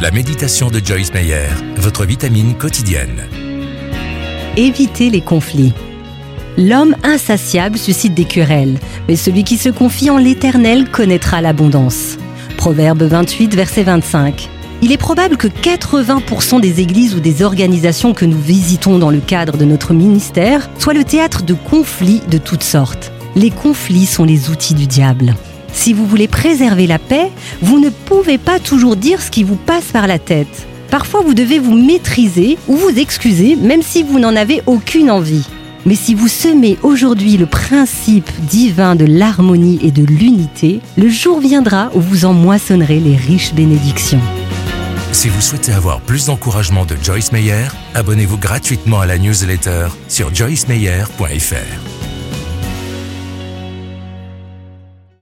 La méditation de Joyce Meyer, votre vitamine quotidienne. Évitez les conflits. L'homme insatiable suscite des querelles, mais celui qui se confie en l'Éternel connaîtra l'abondance. Proverbe 28, verset 25. Il est probable que 80% des églises ou des organisations que nous visitons dans le cadre de notre ministère soient le théâtre de conflits de toutes sortes. Les conflits sont les outils du diable. Si vous voulez préserver la paix, vous ne pouvez pas toujours dire ce qui vous passe par la tête. Parfois, vous devez vous maîtriser ou vous excuser, même si vous n'en avez aucune envie. Mais si vous semez aujourd'hui le principe divin de l'harmonie et de l'unité, le jour viendra où vous en moissonnerez les riches bénédictions. Si vous souhaitez avoir plus d'encouragement de Joyce Meyer, abonnez-vous gratuitement à la newsletter sur joycemeyer.fr.